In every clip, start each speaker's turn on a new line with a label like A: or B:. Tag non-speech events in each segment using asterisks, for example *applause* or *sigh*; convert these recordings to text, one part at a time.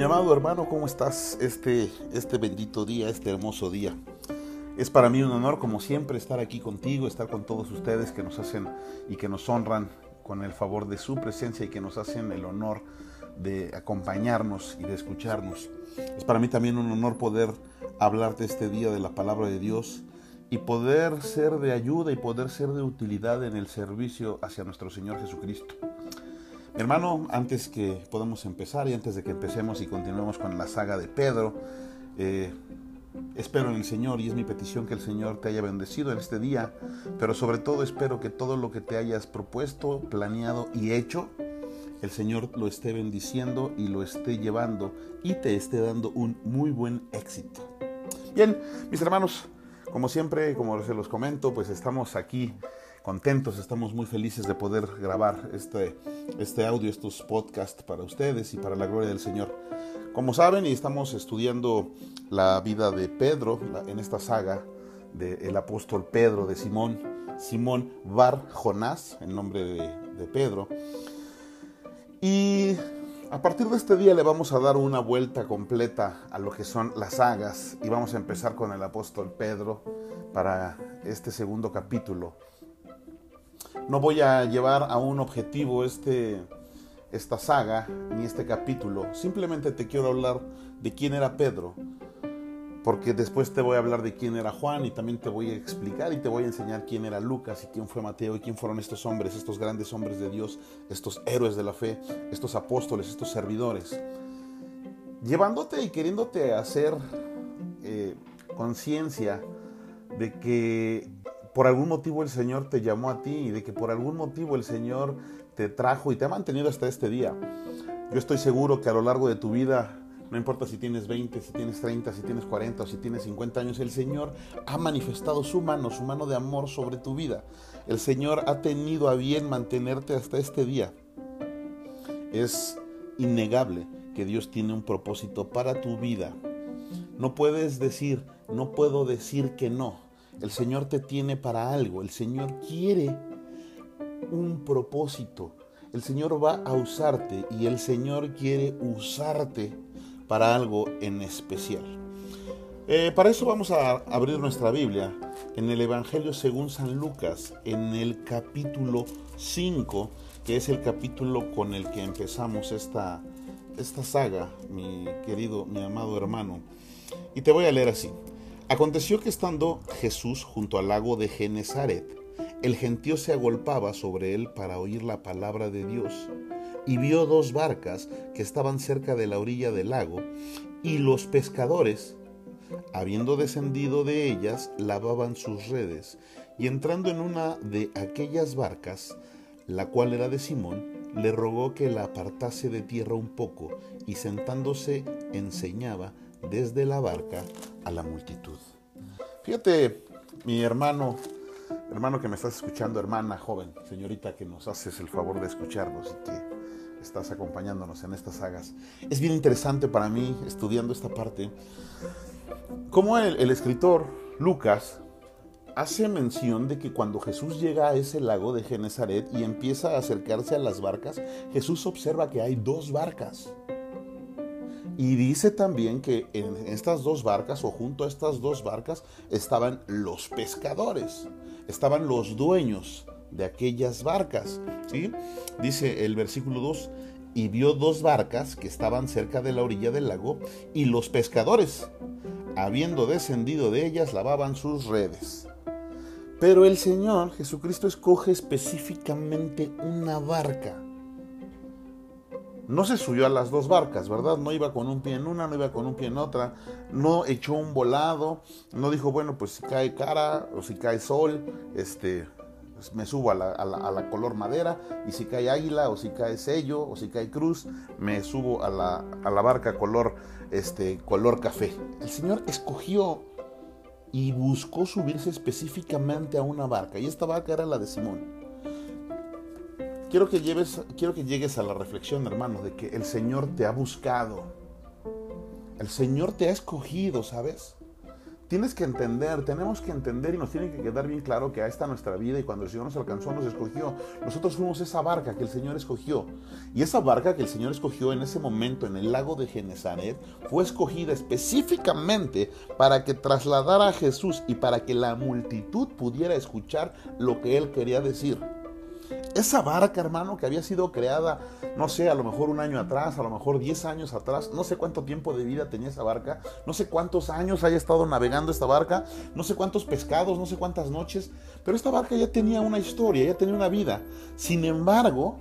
A: Mi amado hermano, ¿cómo estás este, este bendito día, este hermoso día? Es para mí un honor, como siempre, estar aquí contigo, estar con todos ustedes que nos hacen y que nos honran con el favor de su presencia y que nos hacen el honor de acompañarnos y de escucharnos. Es para mí también un honor poder hablarte este día de la palabra de Dios y poder ser de ayuda y poder ser de utilidad en el servicio hacia nuestro Señor Jesucristo. Hermano, antes que podamos empezar y antes de que empecemos y continuemos con la saga de Pedro, eh, espero en el Señor y es mi petición que el Señor te haya bendecido en este día, pero sobre todo espero que todo lo que te hayas propuesto, planeado y hecho, el Señor lo esté bendiciendo y lo esté llevando y te esté dando un muy buen éxito. Bien, mis hermanos, como siempre, como se los comento, pues estamos aquí contentos, estamos muy felices de poder grabar este, este audio, estos podcasts para ustedes y para la gloria del Señor. Como saben, estamos estudiando la vida de Pedro en esta saga del apóstol Pedro, de Simón, Simón Bar Jonás, en nombre de Pedro. Y a partir de este día le vamos a dar una vuelta completa a lo que son las sagas y vamos a empezar con el apóstol Pedro para este segundo capítulo no voy a llevar a un objetivo este, esta saga ni este capítulo. Simplemente te quiero hablar de quién era Pedro. Porque después te voy a hablar de quién era Juan y también te voy a explicar y te voy a enseñar quién era Lucas y quién fue Mateo y quién fueron estos hombres, estos grandes hombres de Dios, estos héroes de la fe, estos apóstoles, estos servidores. Llevándote y queriéndote hacer eh, conciencia de que por algún motivo el Señor te llamó a ti y de que por algún motivo el Señor te trajo y te ha mantenido hasta este día. Yo estoy seguro que a lo largo de tu vida, no importa si tienes 20, si tienes 30, si tienes 40 o si tienes 50 años, el Señor ha manifestado su mano, su mano de amor sobre tu vida. El Señor ha tenido a bien mantenerte hasta este día. Es innegable que Dios tiene un propósito para tu vida. No puedes decir, no puedo decir que no el Señor te tiene para algo. El Señor quiere un propósito. El Señor va a usarte y el Señor quiere usarte para algo en especial. Eh, para eso vamos a abrir nuestra Biblia en el Evangelio según San Lucas, en el capítulo 5, que es el capítulo con el que empezamos esta, esta saga, mi querido, mi amado hermano. Y te voy a leer así. Aconteció que estando Jesús junto al lago de Genezaret, el gentío se agolpaba sobre él para oír la palabra de Dios, y vio dos barcas que estaban cerca de la orilla del lago, y los pescadores, habiendo descendido de ellas, lavaban sus redes, y entrando en una de aquellas barcas, la cual era de Simón, le rogó que la apartase de tierra un poco, y sentándose enseñaba desde la barca a la multitud. Fíjate, mi hermano, hermano que me estás escuchando, hermana joven, señorita que nos haces el favor de escucharnos y que estás acompañándonos en estas sagas. Es bien interesante para mí, estudiando esta parte, cómo el, escritor Lucas hace mención de que cuando Jesús llega a ese lago de Genezaret y empieza a acercarse a las barcas, Jesús observa que hay dos barcas. Y dice también que en estas dos barcas o junto a estas dos barcas estaban los pescadores, estaban los dueños de aquellas barcas. ¿sí? Dice el versículo 2, y vio dos barcas que estaban cerca de la orilla del lago y los pescadores, habiendo descendido de ellas, lavaban sus redes. Pero el Señor Jesucristo escoge específicamente una barca no se subió a las dos barcas, ¿verdad? No iba con un pie en una, no iba con un pie en otra, no echó un volado, no dijo, bueno, pues si cae cara o si cae sol, este, pues me subo a la, color madera, y si cae águila o si cae sello o si cae cruz, me subo a la, a la barca color, este, color café. El Señor escogió y buscó subirse específicamente a una barca, y esta barca era la de Simón. Quiero que, lleves, quiero que llegues a la reflexión, hermano, de que el Señor te ha buscado. El Señor te ha escogido, ¿sabes? tienes que entender, tenemos que entender y nos tiene que quedar bien claro que a esta nuestra vida y cuando el Señor nos alcanzó, nos escogió. Nosotros fuimos esa barca que el Señor escogió. Y esa barca que el Señor escogió en ese momento en el lago de Genezaret fue escogida específicamente para que trasladara a Jesús y para que la multitud pudiera escuchar lo que Él quería decir. Esa barca, hermano, que había sido creada, no sé, a lo mejor un año atrás, a lo mejor 10 años atrás, no sé cuánto tiempo de vida tenía esa barca, no sé cuántos años haya estado navegando esta barca, no sé cuántos pescados, no sé cuántas noches, pero esta barca ya tenía una historia, ya tenía una vida. Sin embargo,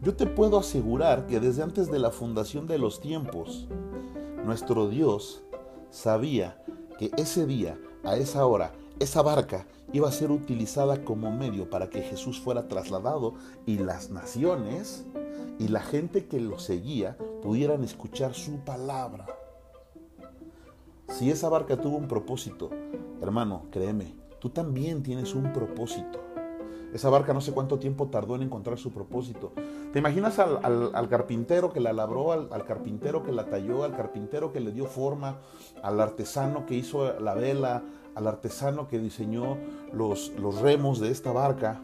A: yo te puedo asegurar que desde antes de la fundación de los tiempos, nuestro Dios sabía que ese día, a esa hora, esa barca iba a ser utilizada como medio para que Jesús fuera trasladado y las naciones y la gente que lo seguía pudieran escuchar su palabra. Si esa barca tuvo un propósito, hermano, créeme, tú también tienes un propósito. Esa barca no sé cuánto tiempo tardó en encontrar su propósito. ¿Te imaginas al, carpintero que la labró, al, al, carpintero que la talló, al carpintero que le dio forma, al artesano que hizo la vela, al artesano que diseñó los, los remos de esta barca,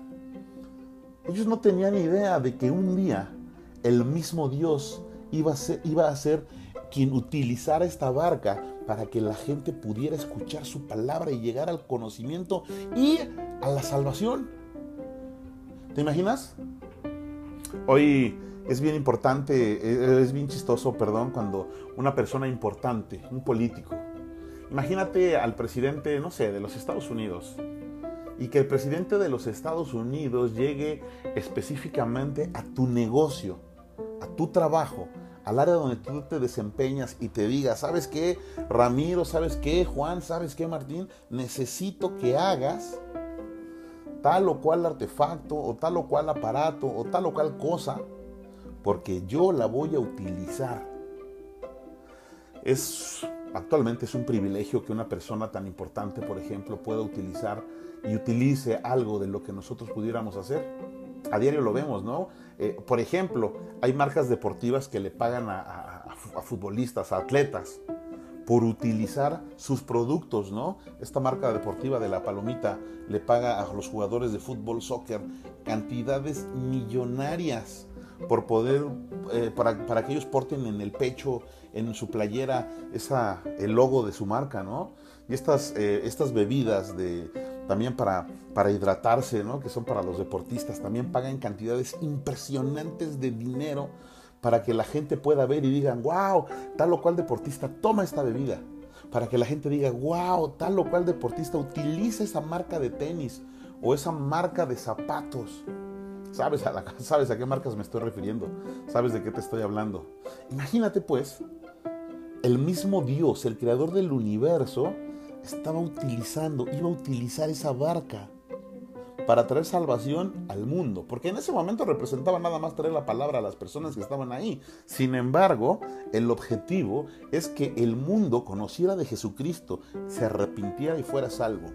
A: ellos no tenían idea de que un día el mismo Dios iba a ser, iba a ser quien utilizara esta barca para que la gente pudiera escuchar su palabra y llegar al conocimiento y a la salvación. ¿Te imaginas? Hoy es bien importante, es bien chistoso, perdón, cuando una persona importante, un político, Imagínate al presidente, no sé, de los Estados Unidos y que el presidente de los Estados Unidos llegue específicamente a tu negocio, a tu trabajo, al área donde tú te desempeñas y te diga, ¿sabes qué, Ramiro? ¿Sabes qué, Juan? ¿Sabes qué, Martín? Necesito que hagas tal o cual artefacto o tal o cual aparato o tal o cual cosa, porque yo la voy a utilizar. Es Actualmente es un privilegio que una persona tan importante, por ejemplo, pueda utilizar y utilice algo de lo que nosotros pudiéramos hacer. A diario lo vemos, ¿no? Eh, por ejemplo, hay marcas deportivas que le pagan a, futbolistas, a atletas, por utilizar sus productos, ¿no? Esta marca deportiva de la palomita le paga a los jugadores de fútbol, soccer, cantidades millonarias por poder, eh, para, para, que ellos porten en el pecho, en su playera, esa, el logo de su marca, ¿no? Y estas, eh, estas bebidas de, también para, para hidratarse, ¿no? Que son para los deportistas, también pagan cantidades impresionantes de dinero para que la gente pueda ver y digan, wow, tal o cual deportista toma esta bebida. Para que la gente diga, wow, tal o cual deportista utiliza esa marca de tenis o esa marca de zapatos. ¿Sabes a, *laughs* ¿Sabes a qué marcas me estoy refiriendo? ¿Sabes de qué te estoy hablando? Imagínate pues, el mismo Dios, el creador del universo, estaba utilizando, iba a utilizar esa barca para traer salvación al mundo, porque en ese momento representaba nada más traer la palabra a las personas que estaban ahí. Sin embargo, el objetivo es que el mundo conociera de Jesucristo, se arrepintiera y fuera salvo.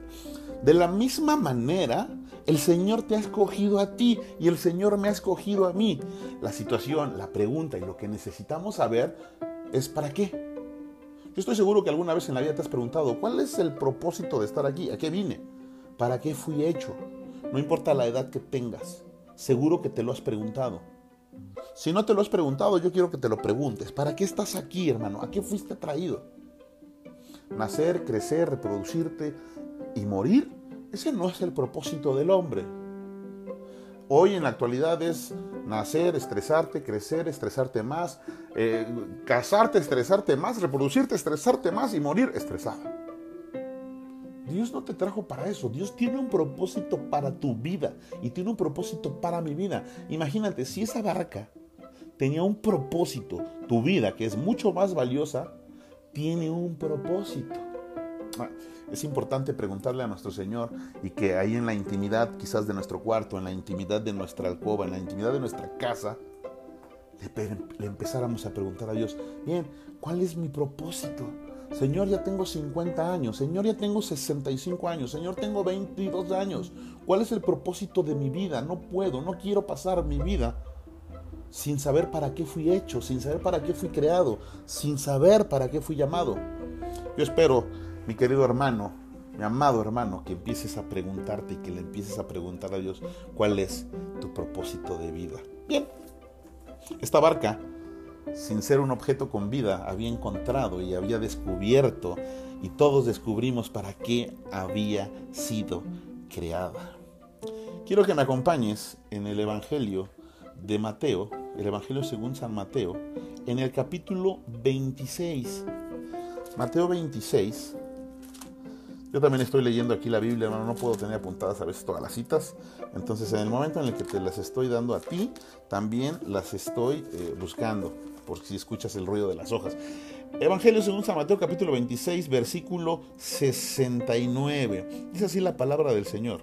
A: De la misma manera, el Señor te ha escogido a ti y el Señor me ha escogido a mí. La situación, la pregunta y lo que necesitamos saber es ¿para qué? Yo estoy seguro que alguna vez en la vida te has preguntado, ¿cuál es el propósito de estar aquí? ¿A qué vine? ¿Para qué fui hecho? No importa la edad que tengas, seguro que te lo has preguntado. Si no te lo has preguntado, yo quiero que te lo preguntes. ¿Para qué estás aquí, hermano? ¿A qué fuiste traído? Nacer, crecer, reproducirte y morir. Ese no es el propósito del hombre. Hoy en la actualidad es nacer, estresarte, crecer, estresarte más, eh, casarte, estresarte más, reproducirte, estresarte más y morir estresado. Dios no te trajo para eso. Dios tiene un propósito para tu vida y tiene un propósito para mi vida. Imagínate, si esa barca tenía un propósito, tu vida, que es mucho más valiosa, tiene un propósito. Es importante preguntarle a nuestro Señor y que ahí en la intimidad quizás de nuestro cuarto, en la intimidad de nuestra alcoba, en la intimidad de nuestra casa, le, le empezáramos a preguntar a Dios, bien, ¿cuál es mi propósito? Señor, ya tengo 50 años. Señor, ya tengo 65 años. Señor, tengo 22 años. ¿Cuál es el propósito de mi vida? No puedo, no quiero pasar mi vida sin saber para qué fui hecho, sin saber para qué fui creado, sin saber para qué fui llamado. Yo espero mi querido hermano, mi amado hermano, que empieces a preguntarte y que le empieces a preguntar a Dios cuál es tu propósito de vida. Bien, esta barca, sin ser un objeto con vida, había encontrado y había descubierto, y todos descubrimos para qué había sido creada. Quiero que me acompañes en el Evangelio de Mateo, el Evangelio según San Mateo, en el capítulo 26. Mateo 26. Yo también estoy leyendo aquí la Biblia, hermano, no puedo tener apuntadas a veces todas las citas. Entonces, en el momento en el que te las estoy dando a ti, también las estoy eh, buscando, por si escuchas el ruido de las hojas. Evangelio según San Mateo capítulo 26, versículo 69. Dice así la palabra del Señor.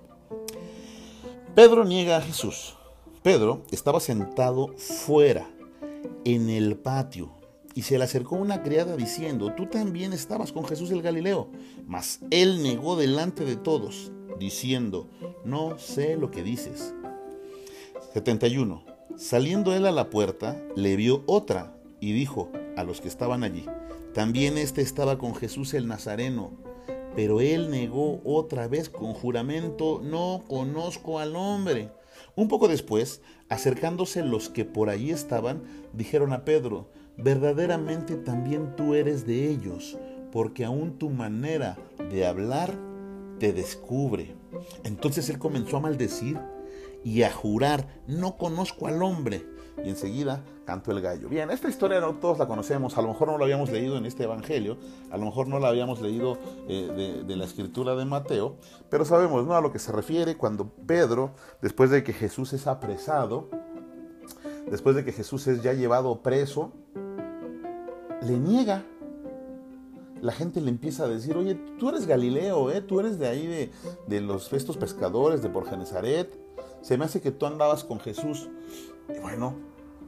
A: Pedro niega a Jesús. Pedro estaba sentado fuera, en el patio, y se le acercó una criada diciendo, tú también estabas con Jesús el Galileo. Mas él negó delante de todos, diciendo, no sé lo que dices. 71. Saliendo él a la puerta, le vio otra y dijo a los que estaban allí, también éste estaba con Jesús el Nazareno. Pero él negó otra vez con juramento, no conozco al hombre. Un poco después, acercándose los que por allí estaban, dijeron a Pedro, verdaderamente también tú eres de ellos, porque aún tu manera de hablar te descubre. Entonces él comenzó a maldecir y a jurar, no conozco al hombre y enseguida cantó el gallo. Bien, esta historia no todos la conocemos, a lo mejor no la habíamos leído en este Evangelio, a lo mejor no la habíamos leído eh, de, la escritura de Mateo, pero sabemos ¿no? a lo que se refiere cuando Pedro, después de que Jesús es apresado, después de que Jesús es ya llevado preso, le niega. La gente le empieza a decir, oye, tú eres Galileo, ¿eh? tú eres de ahí de, de los estos pescadores de por Genezaret. Se me hace que tú andabas con Jesús. Y bueno,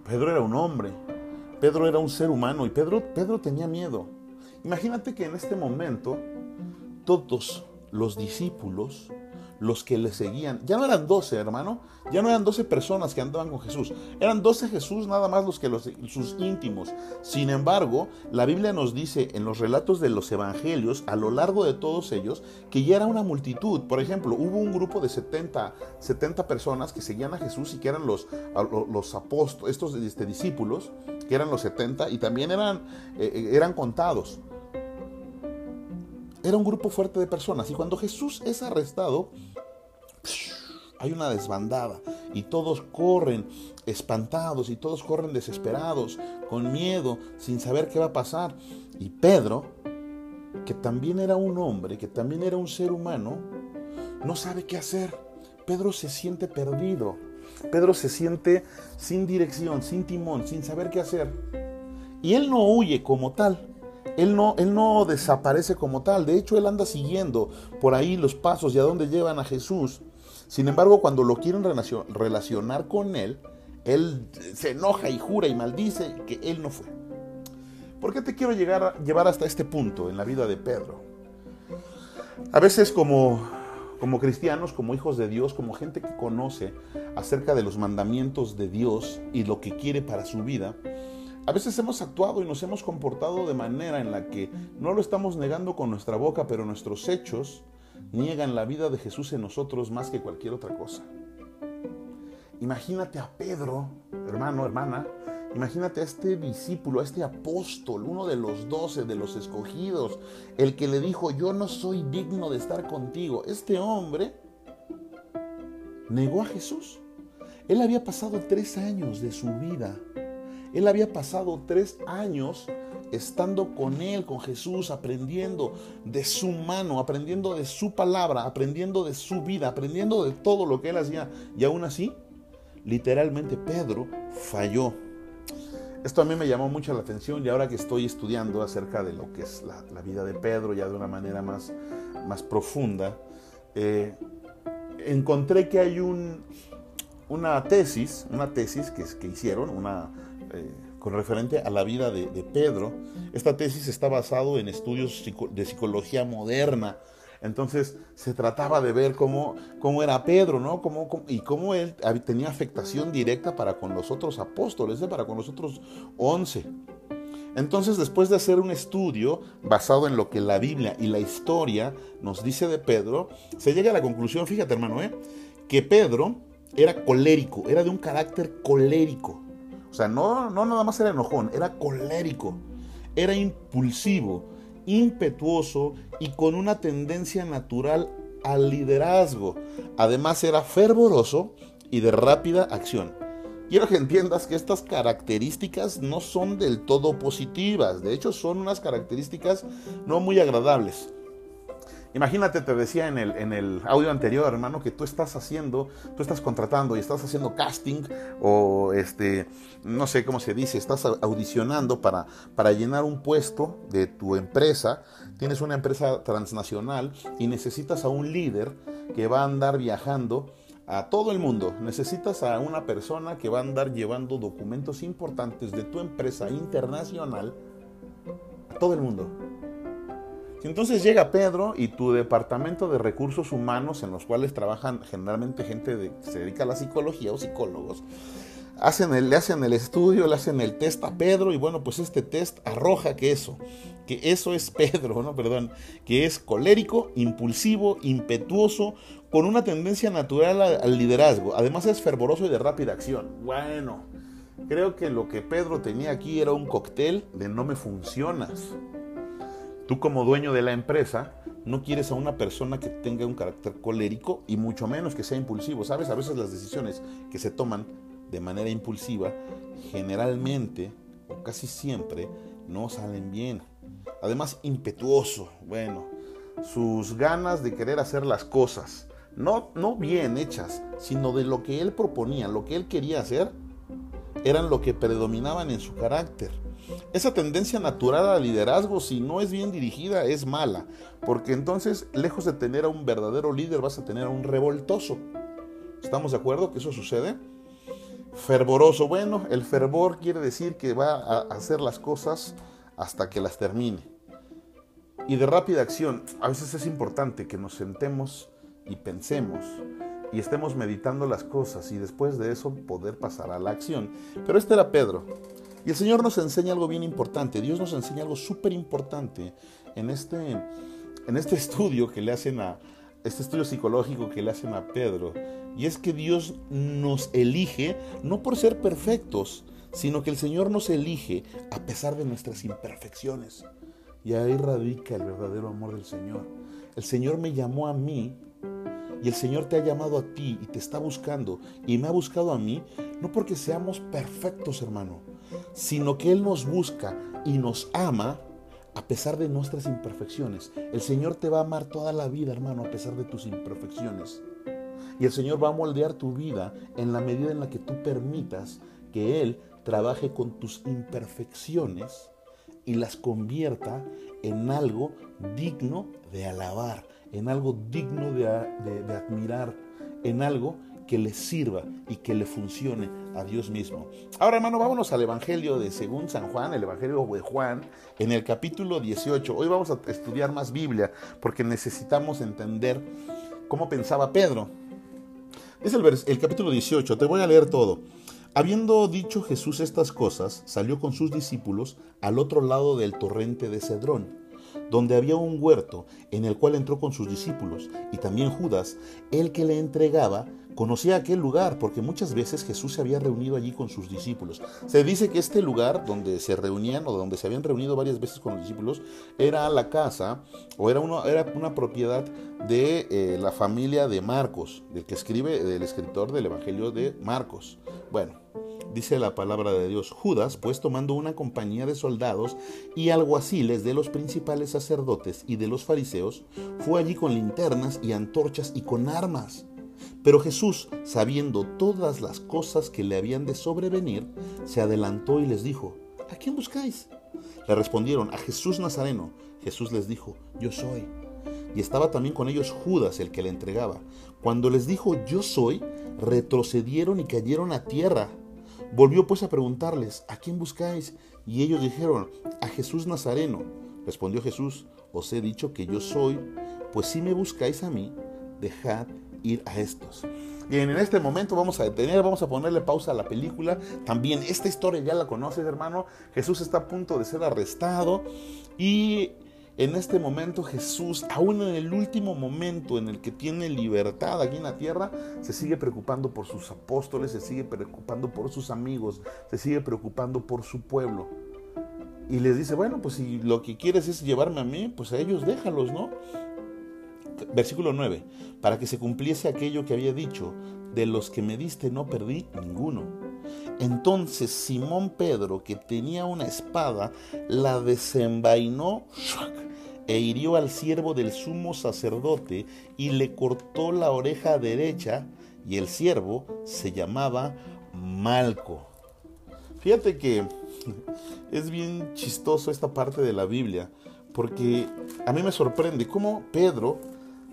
A: Pedro era un hombre, Pedro era un ser humano y Pedro, Pedro tenía miedo. Imagínate que en este momento todos los discípulos los que le seguían. Ya no eran 12, hermano. Ya no eran 12 personas que andaban con Jesús. Eran 12 Jesús nada más los que los, sus íntimos. Sin embargo, la Biblia nos dice en los relatos de los evangelios, a lo largo de todos ellos, que ya era una multitud. Por ejemplo, hubo un grupo de 70, 70 personas que seguían a Jesús y que eran los, los apóstoles, estos este, discípulos, que eran los 70 y también eran, eh, eh, eran contados. Era un grupo fuerte de personas y cuando Jesús es arrestado, hay una desbandada y todos corren espantados y todos corren desesperados, con miedo, sin saber qué va a pasar. Y Pedro, que también era un hombre, que también era un ser humano, no sabe qué hacer. Pedro se siente perdido. Pedro se siente sin dirección, sin timón, sin saber qué hacer. Y él no huye como tal. Él no, él no desaparece como tal. De hecho, él anda siguiendo por ahí los pasos y a dónde llevan a Jesús. Sin embargo, cuando lo quieren relacionar con él, él se enoja y jura y maldice que él no fue. ¿Por qué te quiero llegar llevar hasta este punto en la vida de Pedro? A veces como, como cristianos, como hijos de Dios, como gente que conoce acerca de los mandamientos de Dios y lo que quiere para su vida, a veces hemos actuado y nos hemos comportado de manera en la que no lo estamos negando con nuestra boca, pero nuestros hechos niegan la vida de Jesús en nosotros más que cualquier otra cosa. Imagínate a Pedro, hermano, hermana, imagínate a este discípulo, a este apóstol, uno de los doce, de los escogidos, el que le dijo, yo no soy digno de estar contigo. Este hombre negó a Jesús. Él había pasado tres años de su vida él había pasado tres años estando con Él, con Jesús, aprendiendo de su mano, aprendiendo de su palabra, aprendiendo de su vida, aprendiendo de todo lo que Él hacía. Y aún así, literalmente Pedro falló. Esto a mí me llamó mucho la atención y ahora que estoy estudiando acerca de lo que es la, vida de Pedro ya de una manera más, más profunda, eh, encontré que hay un, una tesis, una tesis que, que hicieron, una, eh, con referente a la vida de, Pedro. Esta tesis está basado en estudios de psicología moderna. Entonces se trataba de ver cómo, cómo era Pedro, ¿no? Cómo, y cómo él tenía afectación directa para con los otros apóstoles, ¿eh? para con los otros once. Entonces, después de hacer un estudio basado en lo que la Biblia y la historia nos dice de Pedro, se llega a la conclusión, fíjate hermano, ¿eh? que Pedro era colérico, era de un carácter colérico. O sea, no, no nada más era enojón, era colérico, era impulsivo, impetuoso y con una tendencia natural al liderazgo. Además era fervoroso y de rápida acción. Quiero que entiendas que estas características no son del todo positivas, de hecho son unas características no muy agradables. Imagínate, te decía en el, en el audio anterior, hermano, que tú estás haciendo, tú estás contratando y estás haciendo casting o este, no sé cómo se dice, estás audicionando para, para llenar un puesto de tu empresa. Tienes una empresa transnacional y necesitas a un líder que va a andar viajando a todo el mundo. Necesitas a una persona que va a andar llevando documentos importantes de tu empresa internacional a todo el mundo. Entonces llega Pedro y tu departamento de recursos humanos, en los cuales trabajan generalmente gente que se dedica a la psicología o psicólogos, hacen el, le hacen el estudio, le hacen el test a Pedro y bueno, pues este test arroja que eso, que eso es Pedro, ¿no? Perdón, que es colérico, impulsivo, impetuoso, con una tendencia natural al liderazgo. Además es fervoroso y de rápida acción. Bueno, creo que lo que Pedro tenía aquí era un cóctel de no me funcionas. Tú como dueño de la empresa no quieres a una persona que tenga un carácter colérico y mucho menos que sea impulsivo. Sabes, a veces las decisiones que se toman de manera impulsiva generalmente o casi siempre no salen bien. Además, impetuoso, bueno, sus ganas de querer hacer las cosas, no, no bien hechas, sino de lo que él proponía, lo que él quería hacer, eran lo que predominaban en su carácter. Esa tendencia natural al liderazgo, si no es bien dirigida, es mala, porque entonces, lejos de tener a un verdadero líder, vas a tener a un revoltoso. ¿Estamos de acuerdo que eso sucede? Fervoroso, bueno, el fervor quiere decir que va a hacer las cosas hasta que las termine. Y de rápida acción, a veces es importante que nos sentemos y pensemos y estemos meditando las cosas y después de eso poder pasar a la acción. Pero este era Pedro. Y el Señor nos enseña algo bien importante, Dios nos enseña algo súper importante en este, en este estudio que le hacen a, este estudio psicológico que le hacen a Pedro. Y es que Dios nos elige no por ser perfectos, sino que el Señor nos elige a pesar de nuestras imperfecciones. Y ahí radica el verdadero amor del Señor. El Señor me llamó a mí y el Señor te ha llamado a ti y te está buscando y me ha buscado a mí, no porque seamos perfectos, hermano, sino que Él nos busca y nos ama a pesar de nuestras imperfecciones. El Señor te va a amar toda la vida, hermano, a pesar de tus imperfecciones. Y el Señor va a moldear tu vida en la medida en la que tú permitas que Él trabaje con tus imperfecciones y las convierta en algo digno de alabar, en algo digno de, admirar, en algo que le sirva y que le funcione a Dios mismo. Ahora, hermano, vámonos al Evangelio de según San Juan, el Evangelio de Juan, en el capítulo 18. Hoy vamos a estudiar más Biblia porque necesitamos entender cómo pensaba Pedro. Es el, el capítulo 18, te voy a leer todo. Habiendo dicho Jesús estas cosas, salió con sus discípulos al otro lado del torrente de Cedrón donde había un huerto en el cual entró con sus discípulos, y también Judas, el que le entregaba, conocía aquel lugar porque muchas veces Jesús se había reunido allí con sus discípulos. Se dice que este lugar donde se reunían o donde se habían reunido varias veces con los discípulos era la casa o era una, era una propiedad de eh, la familia de Marcos, del que escribe, del escritor del Evangelio de Marcos. Bueno, dice la palabra de Dios. Judas, pues tomando una compañía de soldados y alguaciles de los principales sacerdotes y de los fariseos, fue allí con linternas y antorchas y con armas. Pero Jesús, sabiendo todas las cosas que le habían de sobrevenir, se adelantó y les dijo, ¿A quién buscáis? Le respondieron, a Jesús Nazareno. Jesús les dijo, Yo soy. Y estaba también con ellos Judas, el que le entregaba. Cuando les dijo, Yo soy, retrocedieron y cayeron a tierra. Volvió pues a preguntarles, ¿a quién buscáis? Y ellos dijeron, a Jesús Nazareno. Respondió Jesús, os he dicho que yo soy, pues si me buscáis a mí, dejad ir a estos. Y en este momento vamos a detener, vamos a ponerle pausa a la película. También esta historia ya la conoces, hermano. Jesús está a punto de ser arrestado y en este momento Jesús, aún en el último momento en el que tiene libertad aquí en la tierra, se sigue preocupando por sus apóstoles, se sigue preocupando por sus amigos, se sigue preocupando por su pueblo. Y les dice, bueno, pues si lo que quieres es llevarme a mí, pues a ellos déjalos, ¿no? Versículo 9, para que se cumpliese aquello que había dicho, de los que me diste no perdí ninguno. Entonces Simón Pedro, que tenía una espada, la desenvainó e hirió al siervo del sumo sacerdote y le cortó la oreja derecha, y el siervo se llamaba Malco. Fíjate que *laughs* es bien chistoso esta parte de la Biblia, porque a mí me sorprende cómo Pedro,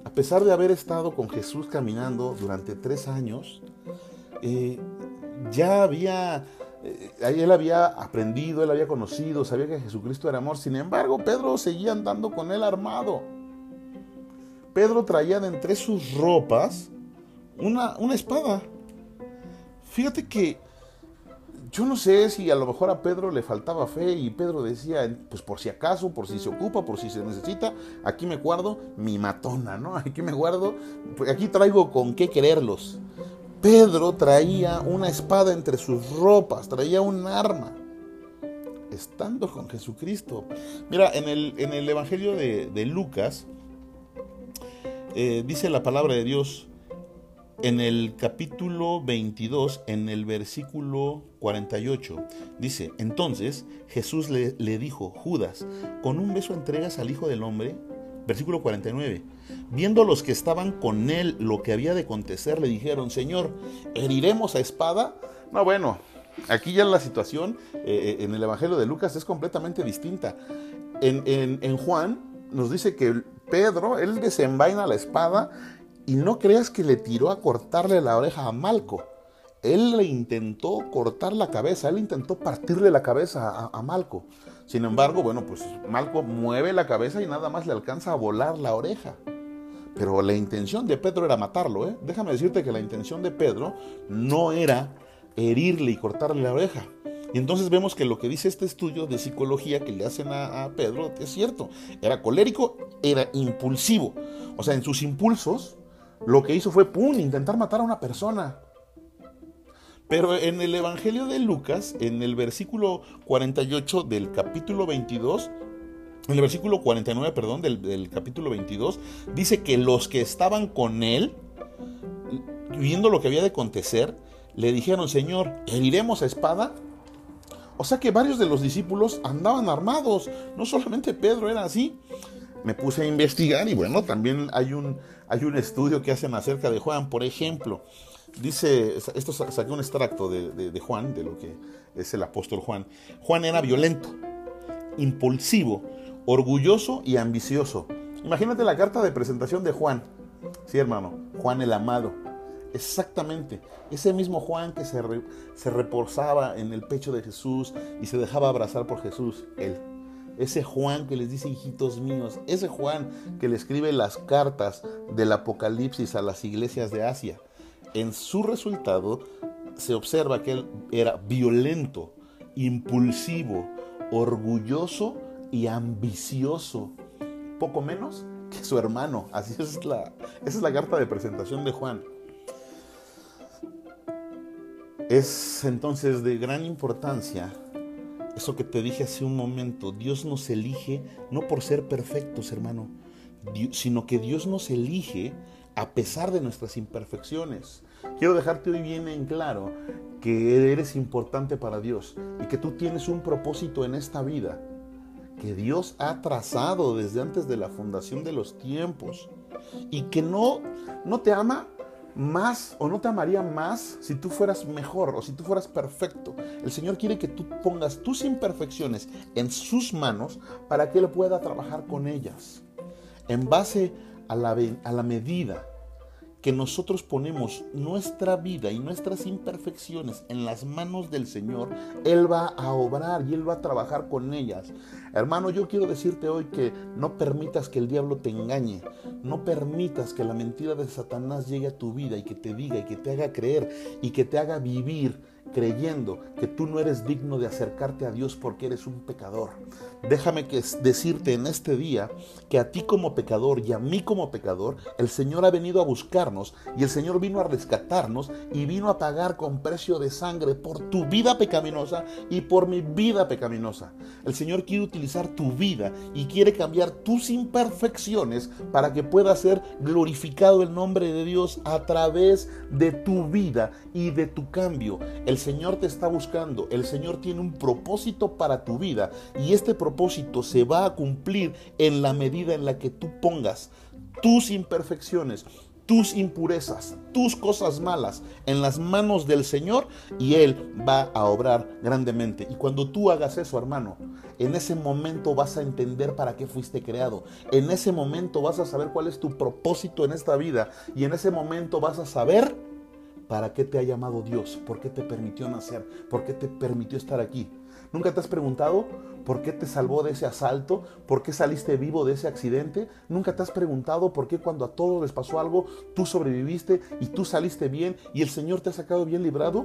A: a pesar de haber estado con Jesús caminando durante tres años, eh, ya había, él había aprendido, él había conocido, sabía que Jesucristo era amor. Sin embargo, Pedro seguía andando con él armado. Pedro traía de entre sus ropas una, una espada. Fíjate que yo no sé si a lo mejor a Pedro le faltaba fe y Pedro decía, pues por si acaso, por si se ocupa, por si se necesita, aquí me guardo mi matona, ¿no? *laughs* Aquí me guardo, pues aquí traigo con qué quererlos. Pedro traía una espada entre sus ropas, traía un arma, estando con Jesucristo. Mira, en el, en el Evangelio de, Lucas eh, dice la palabra de Dios en el capítulo 22, en el versículo 48, dice, entonces Jesús le, le dijo, Judas, ¿con un beso entregas al Hijo del Hombre? Versículo 49. Viendo los que estaban con él lo que había de acontecer, le dijeron, Señor, ¿heriremos a espada? No, bueno, aquí ya la situación eh, eh, en el Evangelio de Lucas es completamente distinta. En, en, Juan nos dice que Pedro, él desenvaina la espada y no creas que le tiró a cortarle la oreja a Malco. Él le intentó cortar la cabeza, él intentó partirle la cabeza a, a Malco. Sin embargo, bueno, pues Malco mueve la cabeza y nada más le alcanza a volar la oreja. Pero la intención de Pedro era matarlo, ¿eh? Déjame decirte que la intención de Pedro no era herirle y cortarle la oreja. Y entonces vemos que lo que dice este estudio de psicología que le hacen a, Pedro es cierto. Era colérico, era impulsivo. O sea, en sus impulsos, lo que hizo fue, ¡pum!, intentar matar a una persona. Pero en el Evangelio de Lucas, en el versículo 48 del capítulo 22, en el versículo 49, perdón, del, capítulo 22, dice que los que estaban con él, viendo lo que había de acontecer, le dijeron, Señor, ¿heriremos a espada? O sea que varios de los discípulos andaban armados, no solamente Pedro era así. Me puse a investigar y bueno, también hay un, hay un estudio que hacen acerca de Juan, por ejemplo. Dice, esto saqué un extracto de, Juan, de lo que es el apóstol Juan. Juan era violento, impulsivo, orgulloso y ambicioso. Imagínate la carta de presentación de Juan. Sí, hermano, Juan el amado. Exactamente, ese mismo Juan que se, se reposaba en el pecho de Jesús y se dejaba abrazar por Jesús, él. Ese Juan que les dice hijitos míos, ese Juan que le escribe las cartas del Apocalipsis a las iglesias de Asia en su resultado se observa que él era violento, impulsivo, orgulloso y ambicioso, poco menos que su hermano. Así es la, esa es la carta de presentación de Juan. Es entonces de gran importancia eso que te dije hace un momento. Dios nos elige no por ser perfectos, hermano, sino que Dios nos elige a pesar de nuestras imperfecciones. Quiero dejarte hoy bien en claro que eres importante para Dios y que tú tienes un propósito en esta vida que Dios ha trazado desde antes de la fundación de los tiempos y que no, no te ama más o no te amaría más si tú fueras mejor o si tú fueras perfecto. El Señor quiere que tú pongas tus imperfecciones en sus manos para que Él pueda trabajar con ellas en base a la, a la medida que nosotros ponemos nuestra vida y nuestras imperfecciones en las manos del Señor, Él va a obrar y Él va a trabajar con ellas. Hermano, yo quiero decirte hoy que no permitas que el diablo te engañe, no permitas que la mentira de Satanás llegue a tu vida y que te diga y que te haga creer y que te haga vivir creyendo que tú no eres digno de acercarte a Dios porque eres un pecador. Déjame que decirte en este día que a ti como pecador y a mí como pecador, el Señor ha venido a buscarnos y el Señor vino a rescatarnos y vino a pagar con precio de sangre por tu vida pecaminosa y por mi vida pecaminosa. El Señor quiere utilizar tu vida y quiere cambiar tus imperfecciones para que pueda ser glorificado el nombre de Dios a través de tu vida y de tu cambio. El Señor te está buscando, el Señor tiene un propósito para tu vida y este propósito se va a cumplir en la medida en la que tú pongas tus imperfecciones, tus impurezas, tus cosas malas en las manos del Señor y Él va a obrar grandemente. Y cuando tú hagas eso, hermano, en ese momento vas a entender para qué fuiste creado. En ese momento vas a saber cuál es tu propósito en esta vida y en ese momento vas a saber ¿Para qué te ha llamado Dios? ¿Por qué te permitió nacer? ¿Por qué te permitió estar aquí? ¿Nunca te has preguntado por qué te salvó de ese asalto? ¿Por qué saliste vivo de ese accidente? ¿Nunca te has preguntado por qué cuando a todos les pasó algo, tú sobreviviste y tú saliste bien y el Señor te ha sacado bien librado?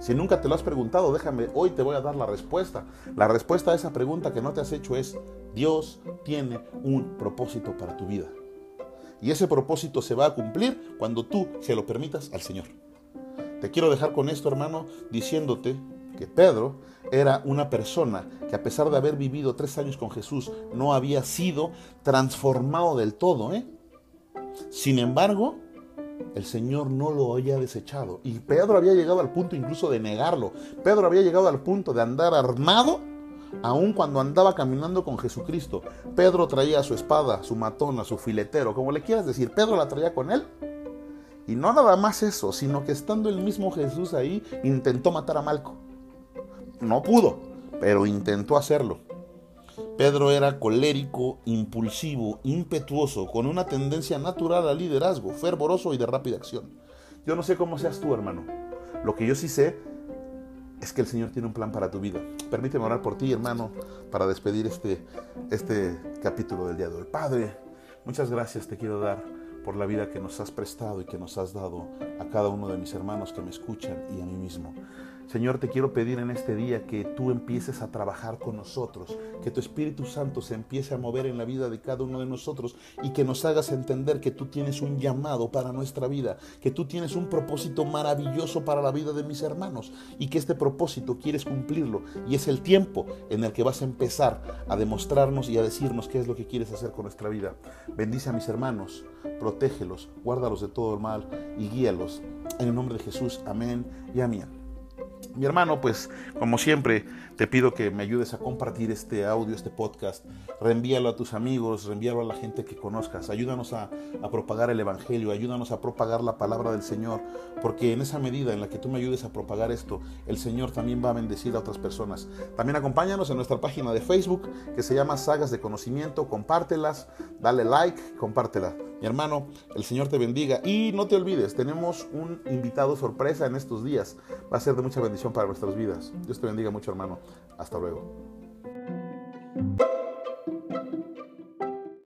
A: Si nunca te lo has preguntado, déjame, hoy te voy a dar la respuesta. La respuesta a esa pregunta que no te has hecho es, Dios tiene un propósito para tu vida. Y ese propósito se va a cumplir cuando tú se lo permitas al Señor. Te quiero dejar con esto, hermano, diciéndote que Pedro era una persona que a pesar de haber vivido tres años con Jesús, no había sido transformado del todo. ¿eh? Sin embargo, el Señor no lo había desechado. Y Pedro había llegado al punto incluso de negarlo. Pedro había llegado al punto de andar armado, aun cuando andaba caminando con Jesucristo. Pedro traía su espada, su matona, su filetero, como le quieras decir. Pedro la traía con él y no nada más eso, sino que estando el mismo Jesús ahí, intentó matar a Malco. No pudo, pero intentó hacerlo. Pedro era colérico, impulsivo, impetuoso, con una tendencia natural al liderazgo, fervoroso y de rápida acción. Yo no sé cómo seas tú, hermano. Lo que yo sí sé es que el Señor tiene un plan para tu vida. Permíteme orar por ti, hermano, para despedir este, este capítulo del día de hoy. Padre, muchas gracias te quiero dar por la vida que nos has prestado y que nos has dado a cada uno de mis hermanos que me escuchan y a mí mismo. Señor, te quiero pedir en este día que tú empieces a trabajar con nosotros, que tu Espíritu Santo se empiece a mover en la vida de cada uno de nosotros y que nos hagas entender que tú tienes un llamado para nuestra vida, que tú tienes un propósito maravilloso para la vida de mis hermanos y que este propósito quieres cumplirlo y es el tiempo en el que vas a empezar a demostrarnos y a decirnos qué es lo que quieres hacer con nuestra vida. Bendice a mis hermanos, protégelos, guárdalos de todo el mal y guíalos. En el nombre de Jesús, amén y amén. Mi hermano, pues como siempre, te pido que me ayudes a compartir este audio, este podcast. Reenvíalo a tus amigos, reenvíalo a la gente que conozcas. Ayúdanos a, propagar el Evangelio, ayúdanos a propagar la palabra del Señor, porque en esa medida en la que tú me ayudes a propagar esto, el Señor también va a bendecir a otras personas. También acompáñanos en nuestra página de Facebook que se llama Sagas de Conocimiento. Compártelas, dale like, compártela. Mi hermano, el Señor te bendiga y no te olvides, tenemos un invitado sorpresa en estos días. Va a ser de mucha bendición para nuestras vidas. Dios te bendiga mucho, hermano. Hasta luego.